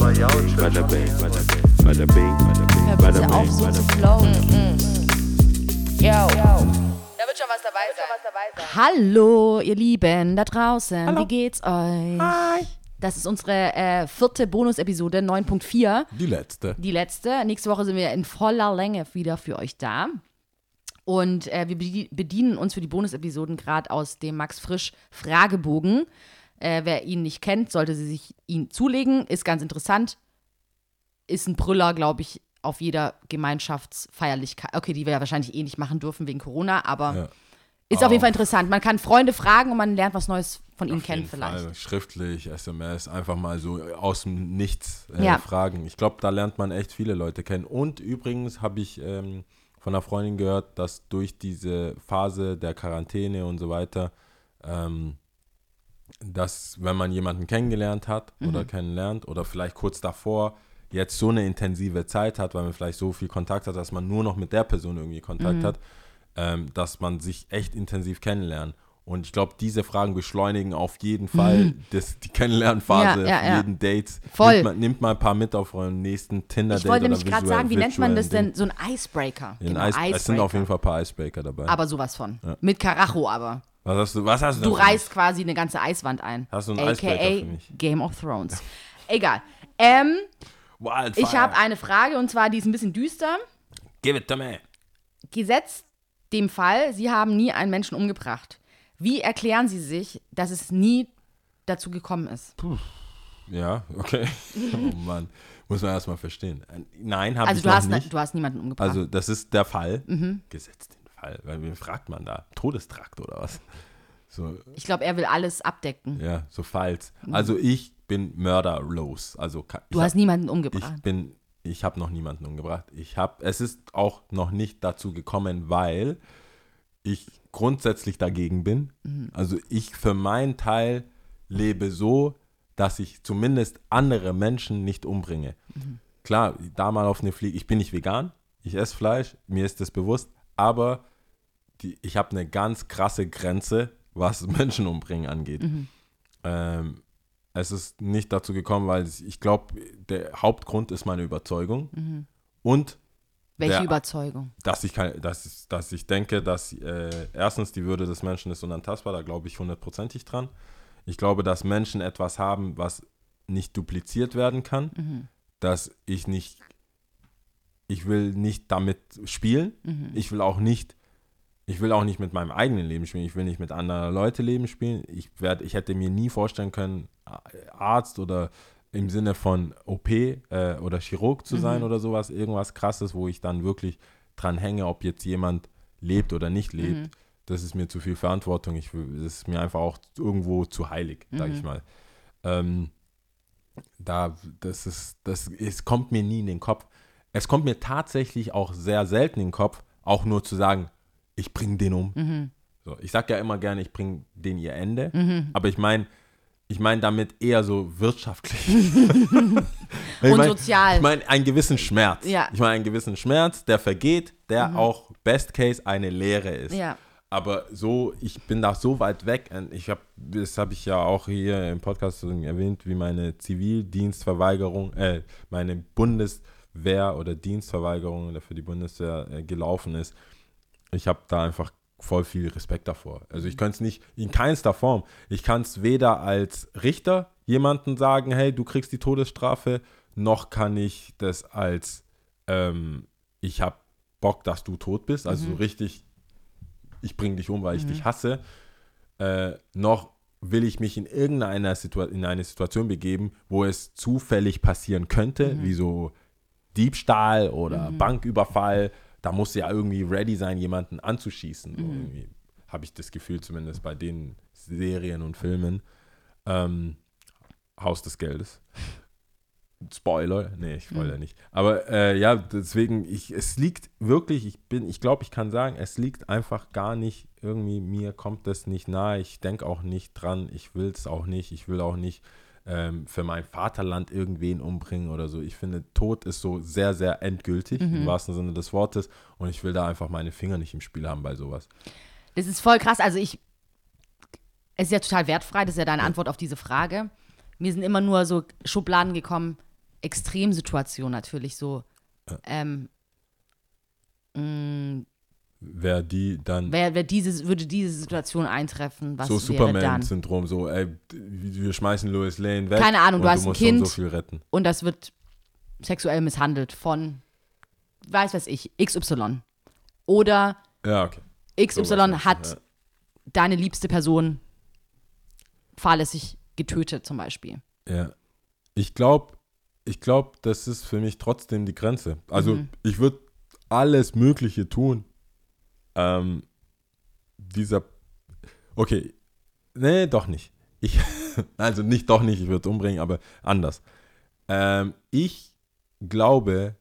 Bada bing, bada bing, bada bing, auf, bing, so zu bing. flowen. Yo. Da wird schon was dabei sein. Hallo, ihr Lieben da draußen. Wie geht's euch? Hi. Das ist unsere äh, vierte Bonus-Episode 9.4. Die letzte. Die letzte. Nächste Woche sind wir in voller Länge wieder für euch da. Und äh, wir bedie- bedienen uns für die Bonus-Episoden gerade aus dem Max Frisch Fragebogen. Äh, wer ihn nicht kennt, sollte sie sich ihn zulegen. Ist ganz interessant. Ist ein Brüller, glaube ich, auf jeder Gemeinschaftsfeierlichkeit. Okay, die wir ja wahrscheinlich eh nicht machen dürfen wegen Corona, aber Ja. ist auf jeden Fall interessant. Man kann Freunde fragen und man lernt was Neues von ihnen kennen vielleicht. Fall. Schriftlich, SMS, einfach mal so aus dem Nichts äh, Ja. fragen. Ich glaube, da lernt man echt viele Leute kennen. Und übrigens habe ich ähm, von einer Freundin gehört, dass durch diese Phase der Quarantäne und so weiter, ähm, dass wenn man jemanden kennengelernt hat Mhm. oder kennenlernt oder vielleicht kurz davor jetzt so eine intensive Zeit hat, weil man vielleicht so viel Kontakt hat, dass man nur noch mit der Person irgendwie Kontakt Mhm. hat, ähm, dass man sich echt intensiv kennenlernt. Und ich glaube, diese Fragen beschleunigen auf jeden Fall das, die Kennenlernphase Mhm. Ja, ja, ja. jeden Dates. Voll. Nimmt mal, nimmt mal ein paar mit auf euren nächsten Tinder-Date Ich wollte nämlich gerade sagen, wie nennt man das denn? So ein Icebreaker. Ding. Genau, Ein Eis, es sind auf Icebreaker. jeden Fall ein paar Icebreaker dabei. Aber sowas von. Ja. Mit Karacho aber. Was hast du, was hast du Du reißt quasi eine ganze Eiswand ein. Hast du einen AKA für mich? Game of Thrones. Egal. Ähm, Wildfire. ich habe eine Frage und zwar, die ist ein bisschen düster. Give it to me. Gesetzt dem Fall, Sie haben nie einen Menschen umgebracht. Wie erklären Sie sich, dass es nie dazu gekommen ist? Ja, okay. oh Mann. Muss man erstmal verstehen. Äh, Nein, habe Also ich du hast, ne- nicht. du hast niemanden umgebracht. Also das ist der Fall. Mhm. Gesetzt Fall. Weil wen fragt man da? Todestrakt oder was? So, ich glaube, er will alles abdecken. ja, so falls. Also ich bin mörderlos. Also Du hast niemanden hab, umgebracht. ich bin, ich habe noch niemanden umgebracht. Ich habe, es ist auch noch nicht dazu gekommen, weil ich grundsätzlich dagegen bin. Mhm. Also ich für meinen Teil lebe so, dass ich zumindest andere Menschen nicht umbringe. Mhm. Klar, da mal auf eine Fliege. Ich bin nicht vegan, ich esse Fleisch, mir ist das bewusst, aber die, ich habe eine ganz krasse Grenze, was Menschen umbringen angeht. Mhm. Ähm, es ist nicht dazu gekommen, weil ich, glaube, der Hauptgrund ist meine Überzeugung Mhm. und Welche der- Überzeugung? dass ich, kein, dass, ich- dass ich denke, dass äh, erstens die Würde des Menschen ist unantastbar, da glaube ich hundertprozentig dran. Ich glaube, dass Menschen etwas haben, was nicht dupliziert werden kann, Mhm. dass ich nicht, ich will nicht damit spielen, Mhm. ich will auch nicht, ich will auch nicht mit meinem eigenen Leben spielen, ich will nicht mit anderen Leute Leben spielen. Ich, werd, ich hätte mir nie vorstellen können, Arzt oder im Sinne von OP äh, oder Chirurg zu sein oder sowas, irgendwas krasses, wo ich dann wirklich dran hänge, ob jetzt jemand lebt oder nicht lebt. Das ist mir zu viel Verantwortung. Ich, das ist mir einfach auch irgendwo zu heilig, sag ich mal. Ähm, da, das ist, das, es kommt mir nie in den Kopf. Es kommt mir tatsächlich auch sehr selten in den Kopf, auch nur zu sagen, ich bringe den um. So, ich sage ja immer gerne, ich bringe den ihr Ende, aber ich meine, ich meine damit eher so wirtschaftlich. ich Und mein, sozial. Ich meine einen gewissen Schmerz. Ja. Ich meine einen gewissen Schmerz, der vergeht, der auch Best Case eine Lehre ist. Ja. Aber so, ich bin da so weit weg. Ich habe, das habe ich ja auch hier im Podcast erwähnt, wie meine Zivildienstverweigerung, äh, meine Bundeswehr oder Dienstverweigerung für die Bundeswehr äh, gelaufen ist. Ich habe da einfach voll viel Respekt davor. Also ich könnte es nicht in keinster Form. Ich kann es weder als Richter jemanden sagen, hey, du kriegst die Todesstrafe, noch kann ich das als ähm, ich habe Bock, dass du tot bist, also so richtig, ich bringe dich um, weil ich dich hasse, äh, noch will ich mich in irgendeiner Situa in eine Situation begeben, wo es zufällig passieren könnte, wie so Diebstahl oder Banküberfall. Da musst du ja irgendwie ready sein, jemanden anzuschießen. So irgendwie habe ich das Gefühl, zumindest bei den Serien und Filmen. Ähm, Haus des Geldes. Spoiler, nee, ich spoiler nicht. Aber äh, ja, deswegen, ich, es liegt wirklich, ich bin, ich glaube, ich kann sagen, es liegt einfach gar nicht, irgendwie, mir kommt das nicht nahe, ich denke auch nicht dran, ich will es auch nicht, ich will auch nicht ähm, für mein Vaterland irgendwen umbringen oder so. Ich finde, Tod ist so sehr, sehr endgültig, im wahrsten Sinne des Wortes, und ich will da einfach meine Finger nicht im Spiel haben bei sowas. Das ist voll krass. Also ich, es ist ja total wertfrei, das ist ja deine Antwort auf diese Frage. Mir sind immer nur so Schubladen gekommen, Extremsituation natürlich so. Ähm, mh, Wer die dann wer, wer diese, würde diese Situation eintreffen, was so wäre? Superman-Syndrom, so, ey, wir schmeißen Lois Lane weg. Keine Ahnung, du hast ein musst so und Kind. so viel retten. Und das wird sexuell misshandelt von, weiß was ich, XY. Oder Ja, okay. XY du, hat ja. deine liebste Person fahrlässig getötet, zum Beispiel. Ja. Ich glaube, ich glaube, das ist für mich trotzdem die Grenze. Also Mhm. ich würde alles Mögliche tun. Ähm, dieser. Okay. Nee, doch nicht. Ich, also nicht doch nicht, ich würde umbringen, aber anders. Ähm, ich glaube,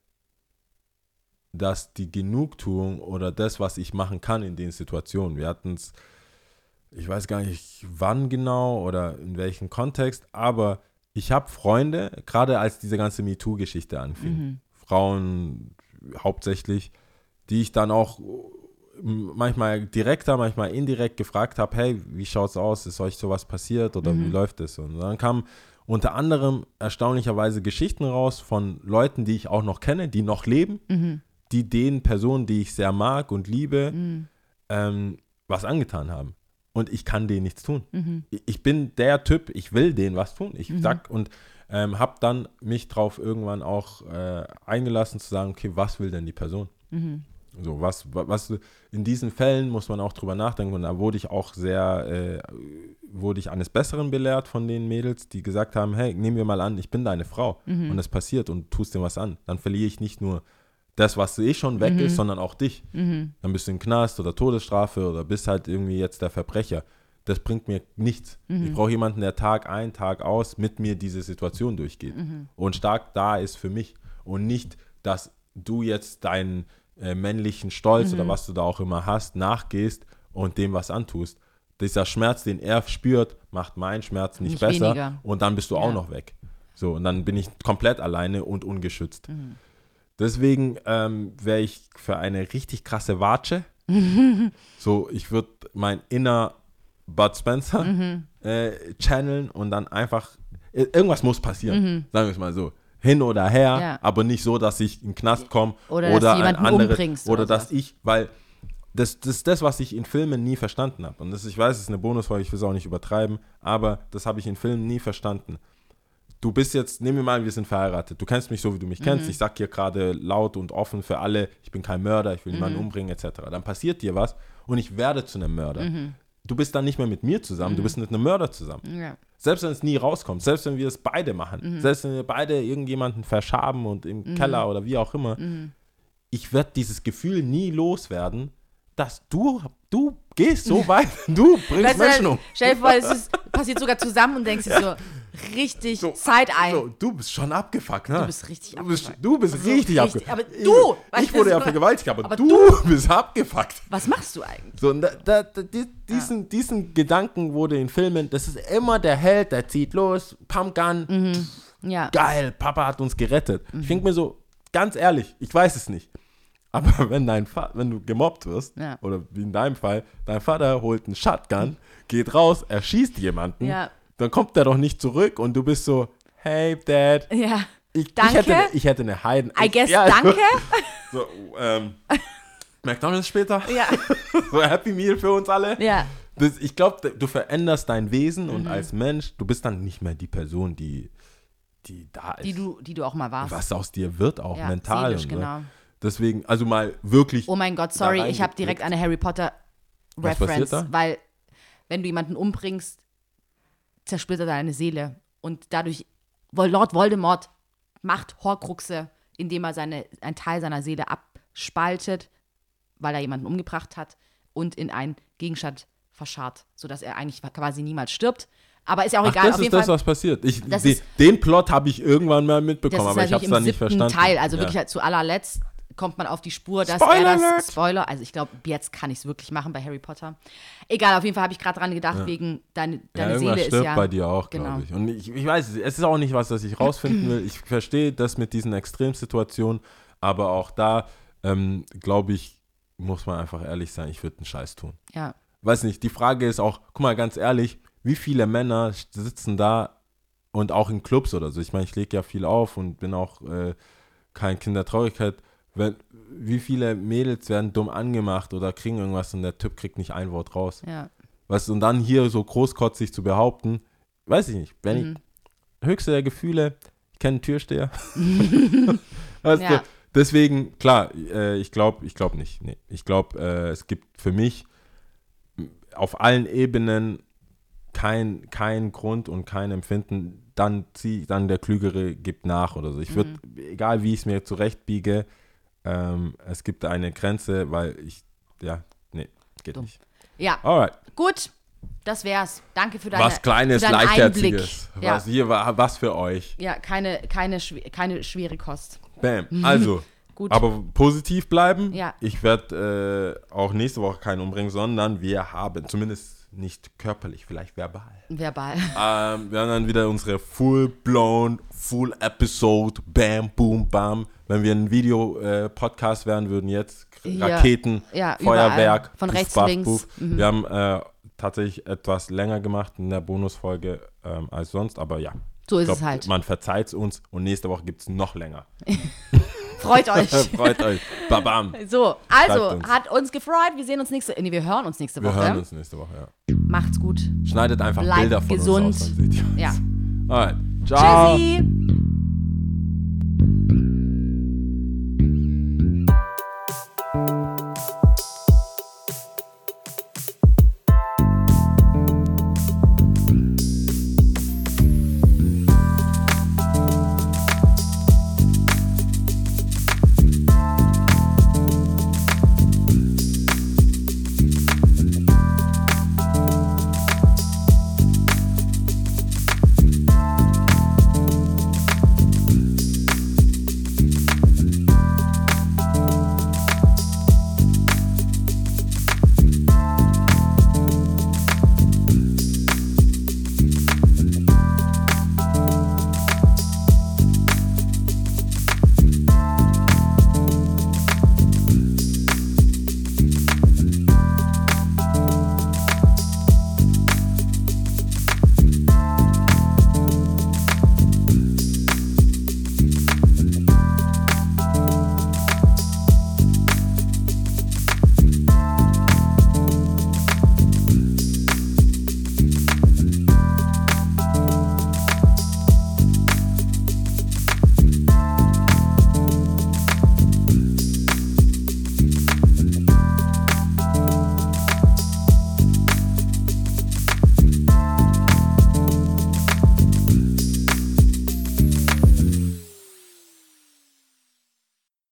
dass die Genugtuung oder das, was ich machen kann in den Situationen, wir hatten es, ich weiß gar nicht wann genau oder in welchem Kontext, aber ich habe Freunde, gerade als diese ganze MeToo-Geschichte anfing, Frauen hauptsächlich, die ich dann auch manchmal direkter, manchmal indirekt gefragt habe, hey, wie schaut's aus? Ist euch sowas passiert oder wie läuft es? Und dann kamen unter anderem erstaunlicherweise Geschichten raus von Leuten, die ich auch noch kenne, die noch leben, die den Personen, die ich sehr mag und liebe, ähm, was angetan haben. Und ich kann denen nichts tun. Ich- Ich bin der Typ, ich will denen was tun. Ich sag und ähm, habe dann mich drauf irgendwann auch äh, eingelassen zu sagen, okay, was will denn die Person? So, was, wa- was in diesen Fällen muss man auch drüber nachdenken. Und da wurde ich auch sehr, äh, wurde ich eines Besseren belehrt von den Mädels, die gesagt haben, hey, nehmen wir mal an, ich bin deine Frau und es passiert und tust dir was an. Dann verliere ich nicht nur das, was eh schon weg ist, sondern auch dich. Dann bist du im Knast oder Todesstrafe oder bist halt irgendwie jetzt der Verbrecher. Das bringt mir nichts. Ich brauche jemanden, der Tag ein, Tag aus mit mir diese Situation durchgeht und stark da ist für mich und nicht, dass du jetzt deinen äh, männlichen Stolz oder was du da auch immer hast, nachgehst und dem was antust. Dieser Schmerz, den er spürt, macht meinen Schmerz nicht, Nicht besser weniger. und dann bist du auch Ja. noch weg. So, und dann bin ich komplett alleine und ungeschützt. Mhm. Deswegen ähm, wäre ich für eine richtig krasse Watsche. so, ich würde mein inner Bud Spencer Mhm. äh, channeln und dann einfach, i- irgendwas muss passieren, sagen wir es mal so. Hin oder her, Mhm. Ja. aber nicht so, dass ich in den Knast komme Oder oder, dass du ein jemanden anderes, umbringst oder oder dass ich, weil das, das ist das, was ich in Filmen nie verstanden habe. Und das, ich weiß, es ist eine Bonusfolge, ich will es auch nicht übertreiben, aber das habe ich in Filmen nie verstanden. Du bist jetzt, nehmen wir mal, wir sind verheiratet. Du kennst mich so, wie du mich Mhm. kennst. Ich sag hier gerade laut und offen für alle, ich bin kein Mörder, ich will niemanden Mhm. umbringen, etc. Dann passiert dir was und ich werde zu einem Mörder. Mhm. Du bist dann nicht mehr mit mir zusammen, du bist mit einem Mörder zusammen. Ja. Selbst wenn es nie rauskommt, selbst wenn wir es beide machen, Mhm. selbst wenn wir beide irgendjemanden verschaben und im Keller oder wie auch immer, Mhm. ich werde dieses Gefühl nie loswerden, dass du, du gehst so weit, du bringst Weißt du, Menschen um. stell dir vor, es ist, passiert sogar zusammen und denkst dir so, richtig So, Side-Eye. So, du bist schon abgefuckt, ne? Du bist richtig du bist, abgefuckt. du bist Also richtig abgefuckt. aber du, Ich wurde ja vergewaltigt, aber, aber du, du- bist abgefuckt. Was machst du eigentlich? So, da, da, da, die, diesen, diesen Gedanken wurde in Filmen, das ist immer der Held, der zieht los, Pumpgun, Mhm. Ja. geil, Papa hat uns gerettet. Mhm. Ich denke mir so, ganz ehrlich, ich weiß es nicht. Aber wenn dein Va wenn du gemobbt wirst, Ja. oder wie in deinem Fall, dein Vater holt einen Shotgun, geht raus, erschießt jemanden, Ja. Dann kommt der doch nicht zurück und du bist so, hey Dad, Ja. ich, Danke. ich, hätte, ich hätte eine Heiden. I ich, guess ja, danke. So, ähm, McDonalds später, Ja. so Happy Meal für uns alle. Ja. Das, ich glaube, du veränderst dein Wesen Mhm. und als Mensch, du bist dann nicht mehr die Person, die, die da ist. Die du, die du auch mal warst. was aus dir wird, auch ja, mental. seelisch, und so. genau. Deswegen, also mal wirklich. Oh mein Gott, sorry, ich habe direkt eine Harry Potter Reference, weil wenn du jemanden umbringst, zersplittert er deine Seele und dadurch Lord Voldemort macht Horcruxe, indem er seine einen Teil seiner Seele abspaltet, weil er jemanden umgebracht hat und in einen Gegenstand verscharrt, sodass er eigentlich quasi niemals stirbt. Aber ist ja auch Ach, egal. das Auf ist das, Fall. was passiert. Ich, die, ist- den Plot habe ich irgendwann mal mitbekommen, aber ich habe es dann nicht verstanden. Teil, also Ja. wirklich halt zu allerletzt kommt man auf die Spur, dass Spoiler er Alert! das Spoiler, also ich glaube, jetzt kann ich es wirklich machen bei Harry Potter. Egal, auf jeden Fall habe ich gerade dran gedacht, wegen deine, Ja, deine irgendwas Seele ist stirbt ja. bei dir auch, genau. glaube ich. Und ich, ich weiß, es es ist auch nicht was, das ich rausfinden will. Ich verstehe das mit diesen Extremsituationen, aber auch da, ähm, glaube ich, muss man einfach ehrlich sein, ich würde einen Scheiß tun. Ja. Weiß nicht, die Frage ist auch, guck mal, ganz ehrlich, wie viele Männer sitzen da und auch in Clubs oder so. Ich meine, ich lege ja viel auf und bin auch äh, kein Kindertraurigkeit. Wenn, wie viele Mädels werden dumm angemacht oder kriegen irgendwas und der Typ kriegt nicht ein Wort raus. Ja. Du, und dann hier so großkotzig zu behaupten, weiß ich nicht. Wenn Mhm. ich, höchste der Gefühle, ich kenne einen Türsteher. weißt Ja. du, deswegen, klar, äh, ich glaube ich glaub nicht. Nee. Ich glaube, äh, es gibt für mich auf allen Ebenen kein, kein Grund und kein Empfinden, dann zieh, dann der Klügere gibt nach oder so. Ich würde, egal wie ich es mir zurechtbiege, ähm, es gibt eine Grenze, weil ich, ja, nee, geht Dumm. nicht. Ja, Alright. gut. Das wär's. Danke für deine Was Kleines, für Leichtherziges. Ja. Was hier war, was für euch. Ja, keine, keine, keine schwere Kost. Bam. Also, Gut. aber positiv bleiben. Ja. Ich werde äh, auch nächste Woche keinen umbringen, sondern wir haben, zumindest nicht körperlich, vielleicht verbal. Verbal. Ähm, wir haben dann wieder unsere full-blown, full episode, bam, boom, bam. Wenn wir ein Video-Podcast wären würden, jetzt Ja. Raketen, Ja, überall. Feuerwerk, Von puff, rechts, puff, links. puff. Mhm. Wir haben äh, tatsächlich etwas länger gemacht in der Bonusfolge ähm, als sonst, aber ja. So ist glaub, es halt. Man verzeiht es uns und nächste Woche gibt es noch länger. Freut euch. Freut euch. Babam. So, also, uns. hat uns gefreut. Wir sehen uns nächste Nee, wir hören uns nächste Wir Woche. hören uns nächste Woche, ja. Macht's gut. Schneidet einfach Bleibt Bilder von gesund. uns aus, dann seht ihr uns. Ja. Alright. Ciao. Tschüssi.